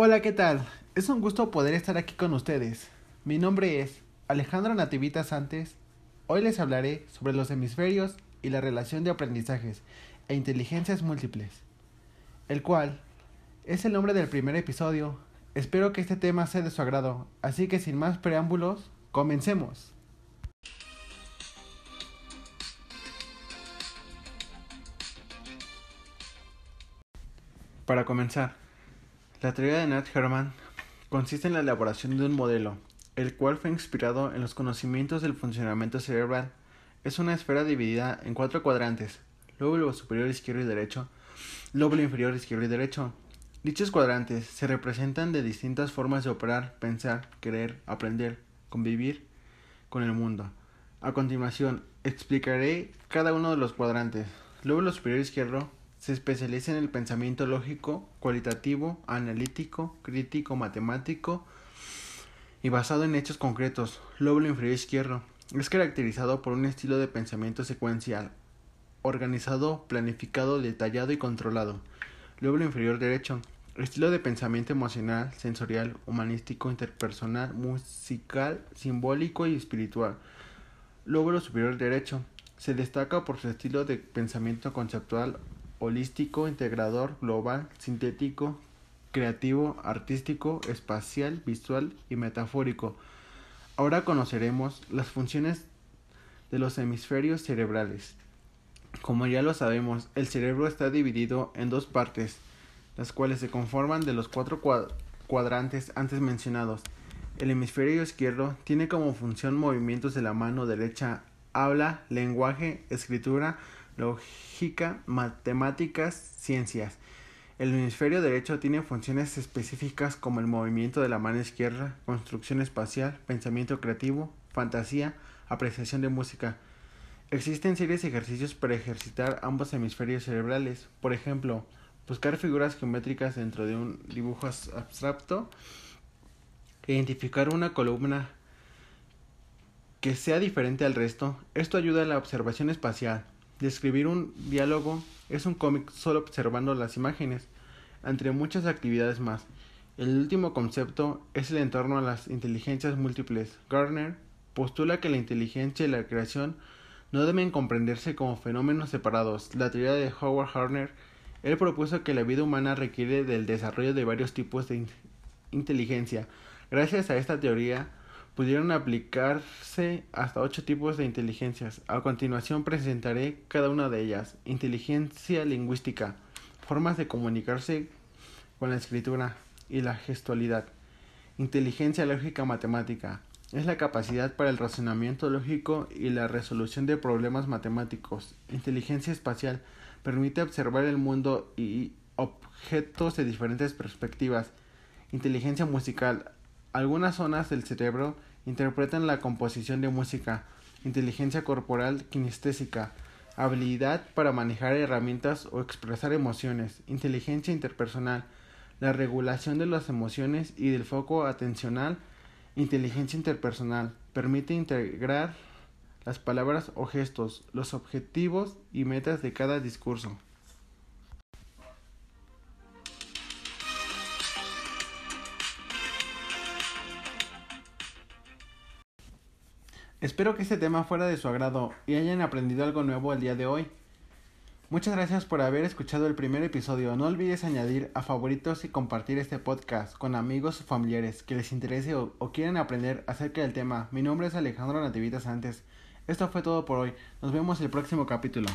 Hola, ¿qué tal? Es un gusto poder estar aquí con ustedes. Mi nombre es Alejandro Nativitas Santes. Hoy les hablaré sobre los hemisferios y la relación de aprendizajes e inteligencias múltiples, el cual es el nombre del primer episodio. Espero que este tema sea de su agrado, así que sin más preámbulos, comencemos. Para comenzar, la teoría de Nat Herman consiste en la elaboración de un modelo, el cual fue inspirado en los conocimientos del funcionamiento cerebral. Es una esfera dividida en cuatro cuadrantes, lóbulo superior izquierdo y derecho, lóbulo inferior izquierdo y derecho. Dichos cuadrantes se representan de distintas formas de operar, pensar, querer, aprender, convivir con el mundo. A continuación, explicaré cada uno de los cuadrantes. Lóbulo superior izquierdo se especializa en el pensamiento lógico, cualitativo, analítico, crítico, matemático y basado en hechos concretos. Lóbulo inferior izquierdo es caracterizado por un estilo de pensamiento secuencial, organizado, planificado, detallado y controlado. Lóbulo inferior derecho estilo de pensamiento emocional, sensorial, humanístico, interpersonal, musical, simbólico y espiritual. Lóbulo superior derecho se destaca por su estilo de pensamiento conceptual, holístico, integrador, global, sintético, creativo, artístico, espacial, visual y metafórico. Ahora conoceremos las funciones de los hemisferios cerebrales. Como ya lo sabemos, el cerebro está dividido en dos partes, las cuales se conforman de los cuatro cuadrantes antes mencionados. El hemisferio izquierdo tiene como función movimientos de la mano derecha, habla, lenguaje, escritura, lógica, matemáticas, ciencias. El hemisferio derecho tiene funciones específicas como el movimiento de la mano izquierda, construcción espacial, pensamiento creativo, fantasía, apreciación de música. Existen series de ejercicios para ejercitar ambos hemisferios cerebrales. Por ejemplo, buscar figuras geométricas dentro de un dibujo abstracto, identificar una columna que sea diferente al resto. Esto ayuda a la observación espacial. Describir un diálogo es un cómic solo observando las imágenes, entre muchas actividades más. El último concepto es el entorno a las inteligencias múltiples. Gardner postula que la inteligencia y la creación no deben comprenderse como fenómenos separados. La teoría de Howard Harner, él propuso que la vida humana requiere del desarrollo de varios tipos de inteligencia. Gracias a esta teoría, pudieron aplicarse hasta ocho tipos de inteligencias. A continuación presentaré cada una de ellas. Inteligencia lingüística, formas de comunicarse con la escritura y la gestualidad. Inteligencia lógica matemática, es la capacidad para el razonamiento lógico y la resolución de problemas matemáticos. Inteligencia espacial permite observar el mundo y objetos de diferentes perspectivas. Inteligencia musical. Algunas zonas del cerebro interpretan la composición de música, inteligencia corporal kinestésica, habilidad para manejar herramientas o expresar emociones, inteligencia interpersonal, la regulación de las emociones y del foco atencional, inteligencia interpersonal, permite integrar las palabras o gestos, los objetivos y metas de cada discurso. Espero que este tema fuera de su agrado y hayan aprendido algo nuevo el día de hoy. Muchas gracias por haber escuchado el primer episodio. No olvides añadir a favoritos y compartir este podcast con amigos o familiares que les interese o, quieran aprender acerca del tema. Mi nombre es Alejandro Nativitas Antes. Esto fue todo por hoy. Nos vemos el próximo capítulo.